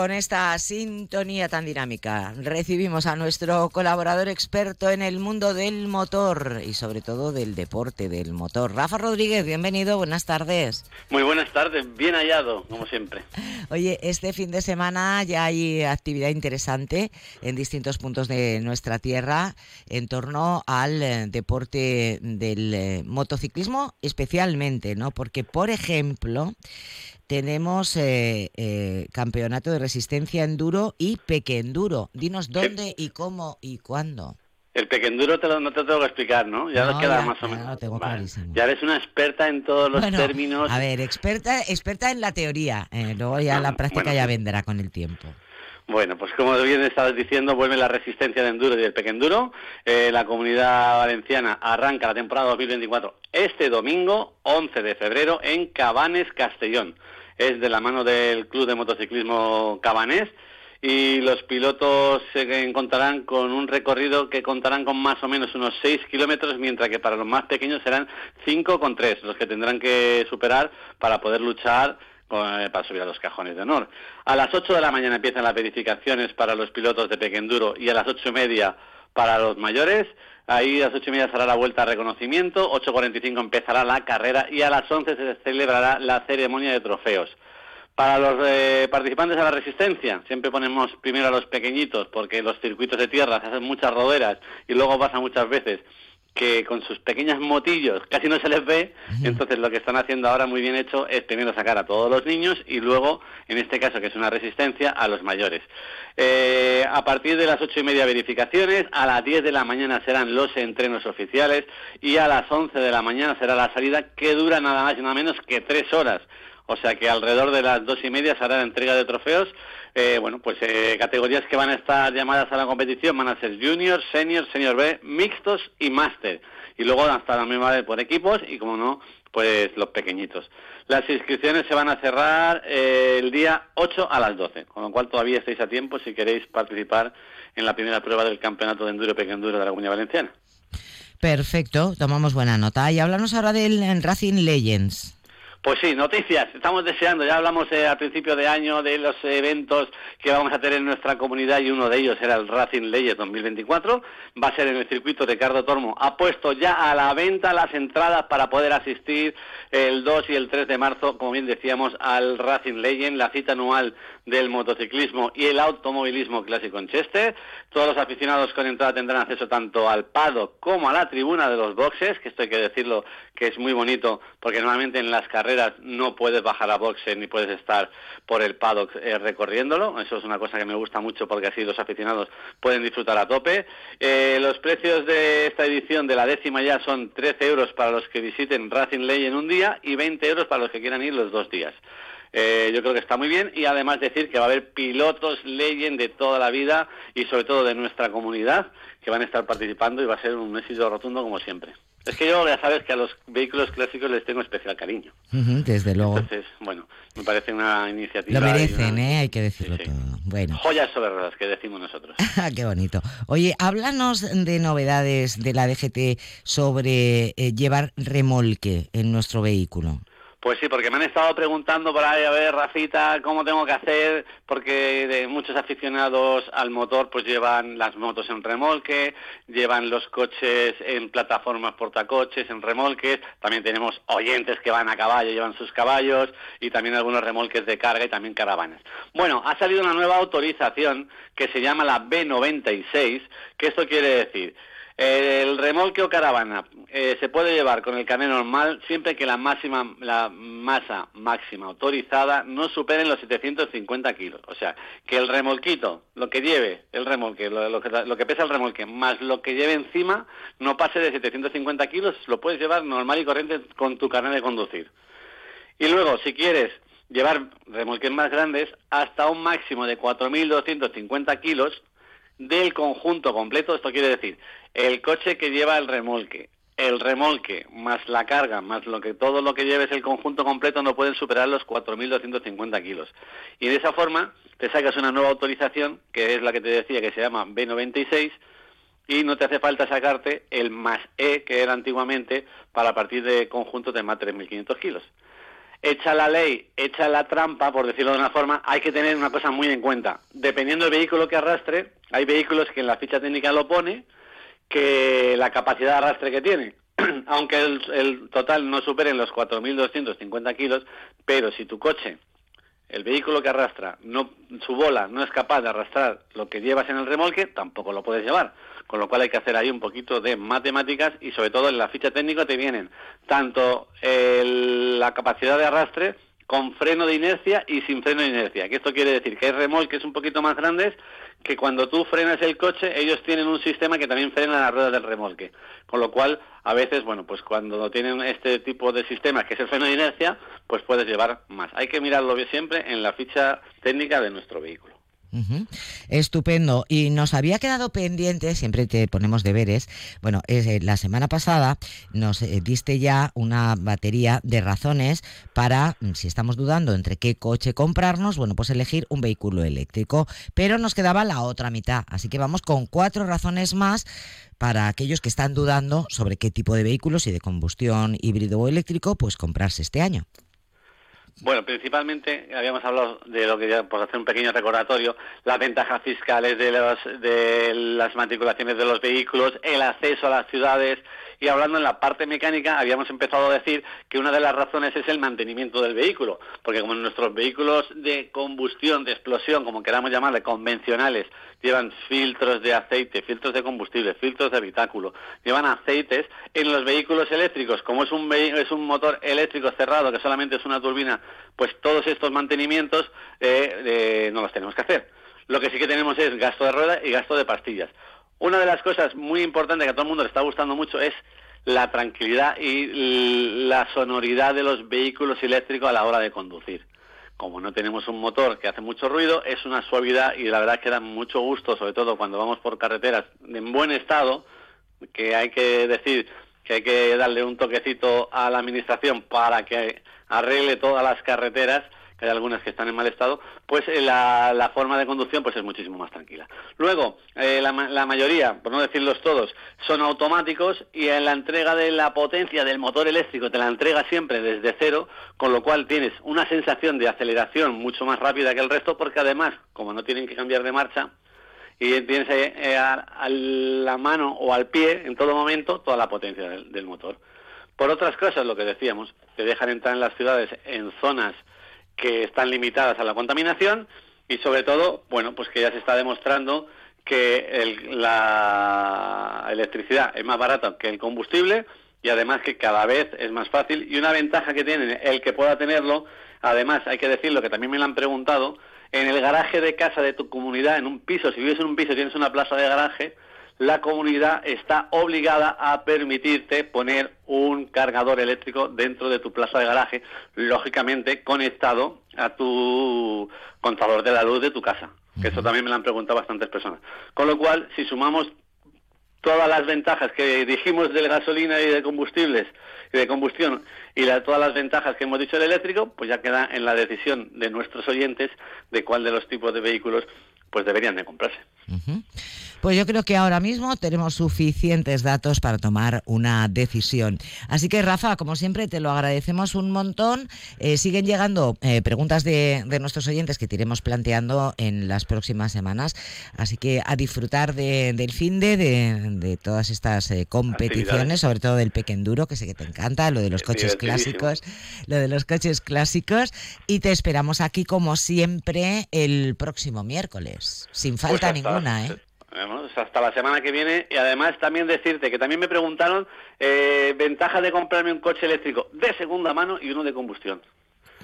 con esta sintonía tan dinámica recibimos a nuestro colaborador experto en el mundo del motor y sobre todo del deporte del motor. Rafa Rodríguez, bienvenido, buenas tardes. Muy buenas tardes, bien hallado, como siempre. Oye, este fin de semana ya hay actividad interesante en distintos puntos de nuestra tierra en torno al eh, deporte del eh, motociclismo especialmente, ¿no? Porque, por ejemplo, tenemos eh, eh, campeonato de resistencia enduro y pequenduro. Dinos dónde y cómo y cuándo. El pequenduro te lo, no te tengo que explicar, ¿no? Ya No, lo queda ya- más o ya menos. lo tengo clarísimo. Ya eres una experta en todos los Bueno, términos. A ver, experta, experta en la teoría. eh, luego ya la práctica Bueno, ya sí. vendrá con el tiempo. Bueno, pues como bien estabas diciendo, vuelve la resistencia de enduro y del pequenduro. Eh, la comunidad valenciana arranca la temporada 2024 este domingo, 11 de febrero, en Cabanes, Castellón. Es de la mano del Club de Motociclismo Cabanés y los pilotos se encontrarán con un recorrido que contarán con más o menos unos 6 kilómetros, mientras que para los más pequeños serán 5,3 los que tendrán que superar para poder luchar con- eh, para subir a los cajones de honor. A las 8 de la mañana empiezan las verificaciones para los pilotos de pequenduro y a las ocho y media para los mayores. Ahí a las ocho y media será la vuelta a reconocimiento, 8.45 empezará la carrera y a las 11 se celebrará la ceremonia de trofeos. Para los eh, participantes a la resistencia, siempre ponemos primero a los pequeñitos, porque los circuitos de tierra se hacen muchas roderas y luego pasa muchas veces que con sus pequeños motillos casi no se les ve, entonces lo que están haciendo ahora muy bien hecho es primero sacar a todos los niños y luego, en este caso que es una resistencia, a los mayores. Eh, a partir de las ocho y media verificaciones, a las 10 de la mañana serán los entrenos oficiales y a las 11 de la mañana será la salida que dura nada más y nada menos que tres horas. O sea que alrededor de las dos y media se hará la entrega de trofeos. Eh, bueno, pues eh, categorías que van a estar llamadas a la competición van a ser Junior, Senior, Senior B, Mixtos y Master. Y luego hasta también vale por equipos y, como no, pues los pequeñitos. Las inscripciones se van a cerrar eh, el día 8 a las 12, con lo cual todavía estáis a tiempo si queréis participar en la primera prueba del Campeonato de Enduro y Pequenduro de la Comunidad Valenciana. Perfecto, tomamos buena nota. Y háblanos ahora del Racing Legends. Pues sí, noticias. Estamos deseando, ya hablamos eh, al principio de año de los eventos que vamos a tener en nuestra comunidad y uno de ellos era el Racing Legends 2024. Va a ser en el circuito Ricardo Tormo. Ha puesto ya a la venta las entradas para poder asistir el 2 y el 3 de marzo, como bien decíamos, al Racing Legend, la cita anual del motociclismo y el automovilismo clásico en Chester. Todos los aficionados con entrada tendrán acceso tanto al paddock como a la tribuna de los boxes, que esto hay que decirlo que es muy bonito, porque normalmente en las carreras no puedes bajar a boxes ni puedes estar por el paddock eh, recorriéndolo. Eso es una cosa que me gusta mucho porque así los aficionados pueden disfrutar a tope. Eh, los precios de esta edición de la décima ya son 13 euros para los que visiten Racing Ley en un día y 20 euros para los que quieran ir los dos días. Eh, yo creo que está muy bien y además decir que va a haber pilotos Legend de toda la vida y sobre todo de nuestra comunidad que van a estar participando y va a ser un éxito rotundo como siempre. Es que yo ya sabes que a los vehículos clásicos les tengo especial cariño. Desde luego. Entonces, bueno, me parece una iniciativa. Lo merecen, una- ¿eh? Hay que decirlo Sí, sí. todo. Bueno. Joyas sobre ruedas que decimos nosotros. Qué bonito. Oye, háblanos de novedades de la DGT sobre eh, llevar remolque en nuestro vehículo. Pues sí, porque me han estado preguntando por ahí, a ver, Rafita, cómo tengo que hacer, porque de muchos aficionados al motor pues llevan las motos en remolque, llevan los coches en plataformas portacoches, en remolques, también tenemos oyentes que van a caballo, llevan sus caballos, y también algunos remolques de carga y también caravanas. Bueno, ha salido una nueva autorización que se llama la B96, que esto quiere decir el remolque o caravana eh, se puede llevar con el carnet normal siempre que la máxima la masa máxima autorizada no supere los 750 kilos. O sea, que el remolquito, lo que lleve el remolque, lo, lo que, lo que pesa el remolque, más lo que lleve encima, no pase de 750 kilos, lo puedes llevar normal y corriente con tu carnet de conducir. Y luego, si quieres llevar remolques más grandes, hasta un máximo de 4.250 kilos del conjunto completo, esto quiere decir el coche que lleva el remolque, el remolque más la carga, más lo que todo lo que lleves el conjunto completo no pueden superar los 4.250 kilos. Y de esa forma te sacas una nueva autorización, que es la que te decía que se llama B96, y no te hace falta sacarte el más E que era antiguamente para partir de conjuntos de más de 3.500 kilos. hecha la ley, hecha la trampa, por decirlo de una forma, hay que tener una cosa muy en cuenta. Dependiendo del vehículo que arrastre, hay vehículos que en la ficha técnica lo pone, que la capacidad de arrastre que tiene, aunque el, total no supere los 4.250 kilos, pero si tu coche, el vehículo que arrastra, no, su bola no es capaz de arrastrar lo que llevas en el remolque, tampoco lo puedes llevar. Con lo cual hay que hacer ahí un poquito de matemáticas y sobre todo en la ficha técnica te vienen tanto la capacidad de arrastre con freno de inercia y sin freno de inercia. Que esto quiere decir que hay remolques un poquito más grandes que cuando tú frenas el coche, ellos tienen un sistema que también frena las ruedas del remolque. Con lo cual, a veces, bueno, pues cuando tienen este tipo de sistemas, que es el freno de inercia, pues puedes llevar más. Hay que mirarlo siempre en la ficha técnica de nuestro vehículo. Estupendo. Y nos había quedado pendiente, siempre te ponemos deberes. Bueno, eh, la semana pasada nos eh, diste ya una batería de razones para, mm, si estamos dudando entre qué coche comprarnos, bueno, pues elegir un vehículo eléctrico. Pero nos quedaba la otra mitad. Así que vamos con cuatro razones más para aquellos que están dudando sobre qué tipo de vehículos, si de combustión híbrido o eléctrico, pues comprarse este año. Bueno, principalmente habíamos hablado de lo que ya, por hacer un pequeño recordatorio, las ventajas fiscales de, de las matriculaciones de los vehículos, el acceso a las ciudades, y hablando en la parte mecánica, habíamos empezado a decir que una de las razones es el mantenimiento del vehículo, porque como nuestros vehículos de combustión, de explosión, como queramos llamarle, convencionales, llevan filtros de aceite, filtros de combustible, filtros de habitáculo, llevan aceites, en los vehículos eléctricos, como es un, es un motor eléctrico cerrado, que solamente es una turbina, pues todos estos mantenimientos eh, eh, no los tenemos que hacer. Lo que sí que tenemos es gasto de rueda y gasto de pastillas. Una de las cosas muy importantes que a todo el mundo le está gustando mucho es la tranquilidad y la sonoridad de los vehículos eléctricos a la hora de conducir. Como no tenemos un motor que hace mucho ruido, es una suavidad y la verdad que da mucho gusto, sobre todo cuando vamos por carreteras en buen estado, que hay que decir que hay que darle un toquecito a la administración para que arregle todas las carreteras hay algunas que están en mal estado, pues eh, la, forma de conducción pues es muchísimo más tranquila. Luego, eh, la, mayoría, por no decirlos todos, son automáticos y en la entrega de la potencia del motor eléctrico te la entrega siempre desde cero, con lo cual tienes una sensación de aceleración mucho más rápida que el resto, porque además, como no tienen que cambiar de marcha, y tienes eh, a, la mano o al pie en todo momento toda la potencia del, del motor. Por otras cosas, lo que decíamos, te dejan entrar en las ciudades en zonas que están limitadas a la contaminación y sobre todo, bueno, pues que ya se está demostrando que la electricidad es más barata que el combustible y además que cada vez es más fácil. Y una ventaja que tiene el que pueda tenerlo, además hay que decirlo que también me lo han preguntado, en el garaje de casa de tu comunidad, en un piso, si vives en un piso tienes una plaza de garaje, la comunidad está obligada a permitirte poner un cargador eléctrico dentro de tu plaza de garaje, lógicamente conectado a tu contador de la luz de tu casa. Que eso también me lo han preguntado bastantes personas. Con lo cual, si sumamos todas las ventajas que dijimos de gasolina y de combustibles y de combustión y todas las ventajas que hemos dicho del eléctrico, pues ya queda en la decisión de nuestros oyentes de cuál de los tipos de vehículos pues deberían de comprarse. Pues yo creo que ahora mismo tenemos suficientes datos para tomar una decisión. Así que Rafa, como siempre, te lo agradecemos un montón. Eh, siguen llegando eh, preguntas de, nuestros oyentes que te iremos planteando en las próximas semanas. Así que a disfrutar del fin de, de, todas estas eh, competiciones, sobre todo del pequenduro, que sé que te encanta, lo de los coches clásicos, lo de los coches clásicos. Y te esperamos aquí como siempre el próximo miércoles, sin falta pues ninguna, ¿eh? hasta la semana que viene y además también decirte que también me preguntaron eh, ventaja de comprarme un coche eléctrico de segunda mano y uno de combustión.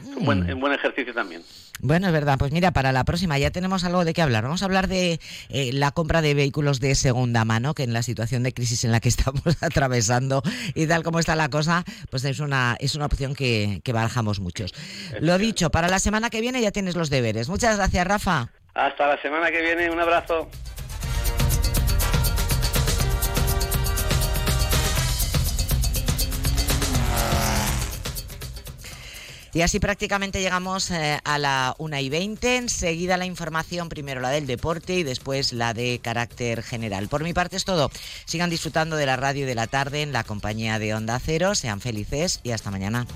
Es un buen, buen, ejercicio también. Bueno, es verdad. Pues mira, para la próxima ya tenemos algo de qué hablar. Vamos a hablar de eh, la compra de vehículos de segunda mano, que en la situación de crisis en la que estamos atravesando y tal como está la cosa, pues es una, es una opción que, que barajamos muchos. Lo dicho, para la semana que viene ya tienes los deberes. Muchas gracias, Rafa. Hasta la semana que viene. Un abrazo. Y así prácticamente llegamos eh, a la 1 y 20. Enseguida la información, primero la del deporte y después la de carácter general. Por mi parte es todo. Sigan disfrutando de la radio de la tarde en la compañía de Onda Cero. Sean felices y hasta mañana.